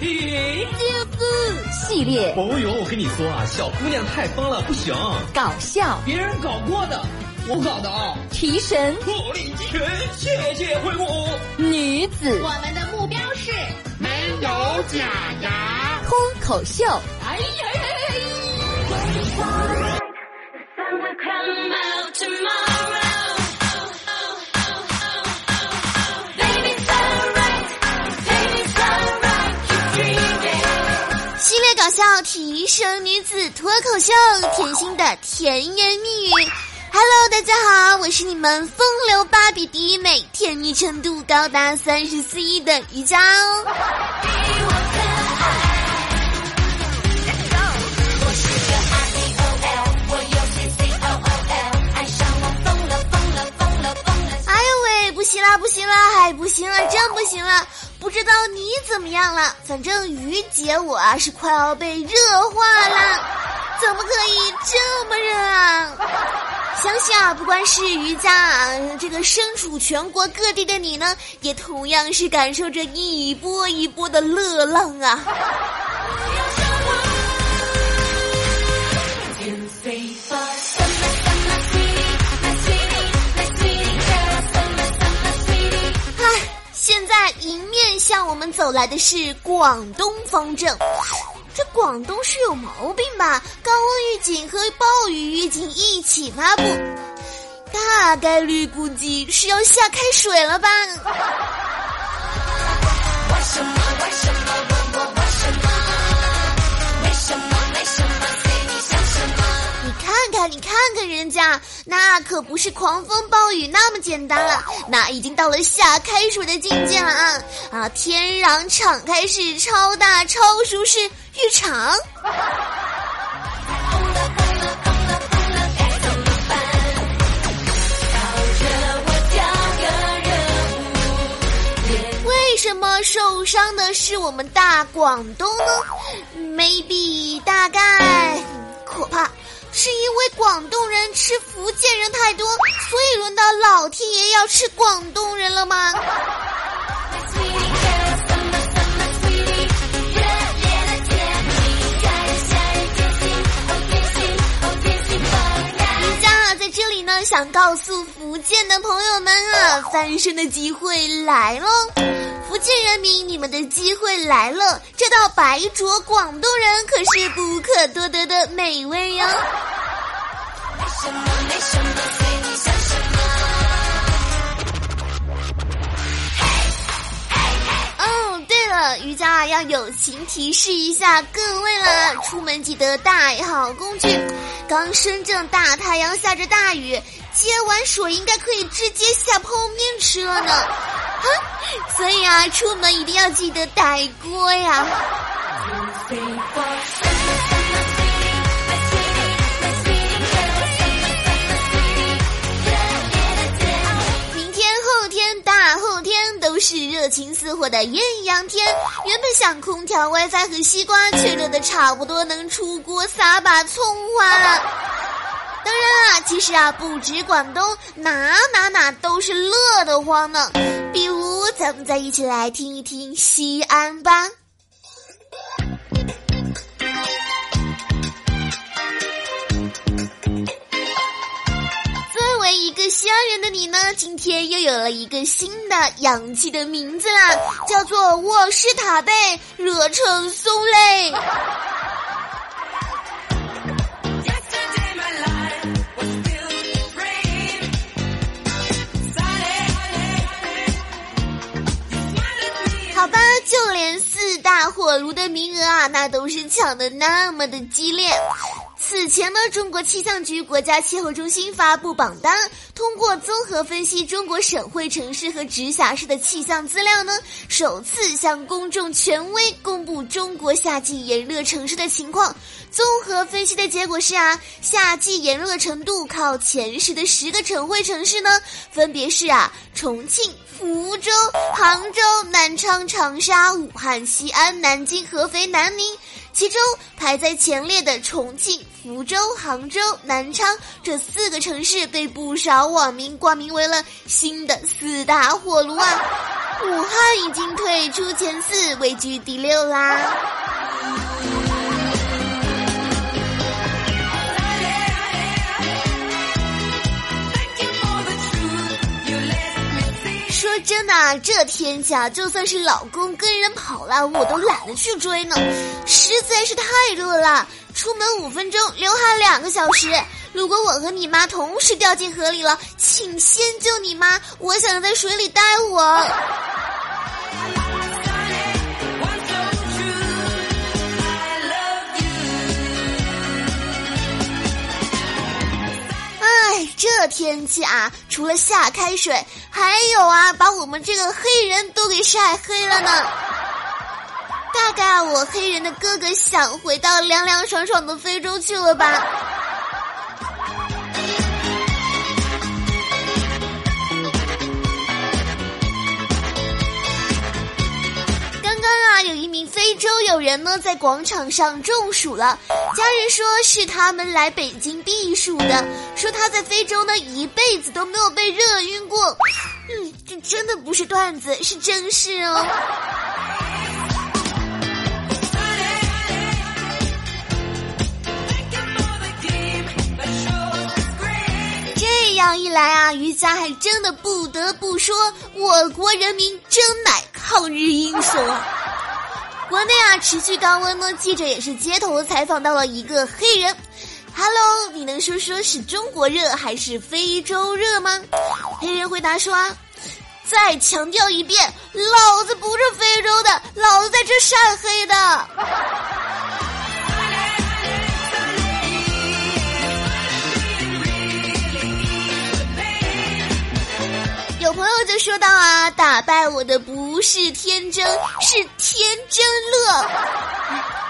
云姐子系列。哦呦，我跟你说啊，小姑娘太疯了，不行。搞笑，别人搞过的，我搞的啊。提神，火力齐全，谢谢惠顾。女子，我们的目标是没有假牙。脱口秀。哎呀呀生女子脱口秀，甜心的甜言蜜语。Hello，大家好，我是你们风流芭比第一美，甜蜜程度高达三十四亿的瑜伽哦。行了，不行了，还不行了，真不行了！不知道你怎么样了，反正于姐我啊是快要被热化了，怎么可以这么热啊？相信啊，不管是瑜伽啊，这个身处全国各地的你呢，也同样是感受着一波一波的热浪啊。走来的是广东方正。这广东是有毛病吧？高温预警和暴雨预警一起发布，大概率估计是要下开水了吧？为什么？为什么？为什么？为什么？为什么？看，你看看人家，那可不是狂风暴雨那么简单了，那已经到了下开水的境界了啊！啊，天壤敞开式超大超舒适浴场。为什么受伤的是我们大广东呢？maybe 大概可怕，是因为广东人吃福建人太多，所以轮到老天爷要吃广东人了吗？人家在这里呢，想告诉福建的朋友们啊，翻身的机会来喽！福建人民，你们的机会来了！这道白灼广东人可是不可多得的美味哟。哦，对了，瑜伽啊，要友情提示一下各位了，出门记得带好工具。刚深圳大太阳下着大雨，接完水应该可以直接下泡面吃了呢。所以啊，出门一定要记得带锅呀。明天、后天、大后天都是热情似火的艳阳天。原本想空调、WiFi 和西瓜，却热得差不多能出锅撒把葱花了。当然啊，其实啊，不止广东，哪哪哪都是乐得慌呢。比如，咱们再一起来听一听西安吧。作为一个西安人的你呢，今天又有了一个新的洋气的名字啦，叫做卧室塔贝热成松嘞。大火炉的名额啊，那都是抢的那么的激烈。此前呢，中国气象局国家气候中心发布榜单，通过综合分析中国省会城市和直辖市的气象资料呢，首次向公众权威公布中国夏季炎热城市的情况。综合分析的结果是啊，夏季炎热程度靠前十的十个省会城市呢，分别是啊，重庆、福州、杭州、南昌、长沙、武汉、西安、南京、合肥、南宁。其中排在前列的重庆、福州、杭州、南昌这四个城市被不少网民冠名为了新的四大火炉啊！武汉已经退出前四，位居第六啦。真的，这天气啊，就算是老公跟人跑了，我都懒得去追呢，实在是太热了。出门五分钟，流汗两个小时。如果我和你妈同时掉进河里了，请先救你妈，我想在水里待会儿。天气啊，除了下开水，还有啊，把我们这个黑人都给晒黑了呢。大概我黑人的哥哥想回到凉凉爽爽的非洲去了吧。有一名非洲友人呢，在广场上中暑了。家人说是他们来北京避暑的，说他在非洲呢一辈子都没有被热晕过。嗯，这真的不是段子，是真事哦。这样一来啊，瑜伽还真的不得不说，我国人民真乃抗日英雄啊！国内啊，持续高温呢。记者也是街头采访到了一个黑人，Hello，你能说说是中国热还是非洲热吗？黑人回答说啊，再强调一遍，老子不是非洲的，老子在这晒黑的。说到啊，打败我的不是天真，是天真乐。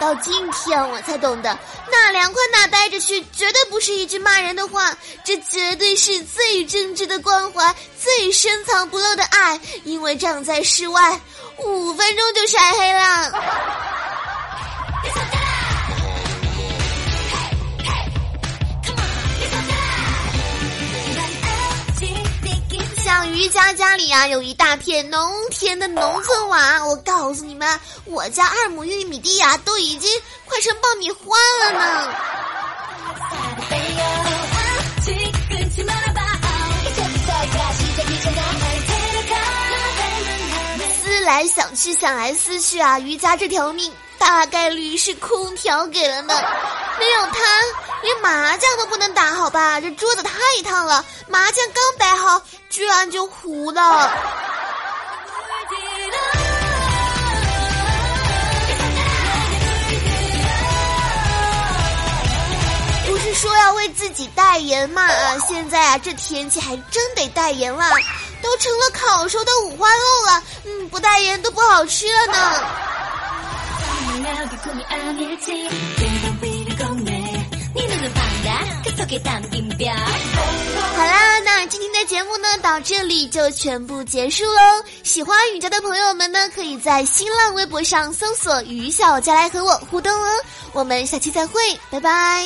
到今天我才懂得，哪凉快哪待着去，绝对不是一句骂人的话，这绝对是最真挚的关怀，最深藏不露的爱。因为站在室外，五分钟就晒黑了。像瑜伽家里啊，有一大片农田的农村娃，我告诉你们，我家二亩玉米地呀，都已经快成爆米花了呢。思来想去，想来思去啊，瑜伽这条命大概率是空调给了呢。没有它，连麻将都不能打好吧？这桌子太烫了，麻将刚摆好，居然就糊了。不是说要为自己代言吗？啊，现在啊，这天气还真得代言了，都成了烤熟的五花肉了。嗯，不代言都不好吃了呢。好啦，那今天的节目呢，到这里就全部结束喽。喜欢雨佳的朋友们呢，可以在新浪微博上搜索“雨小佳”来和我互动哦。我们下期再会，拜拜。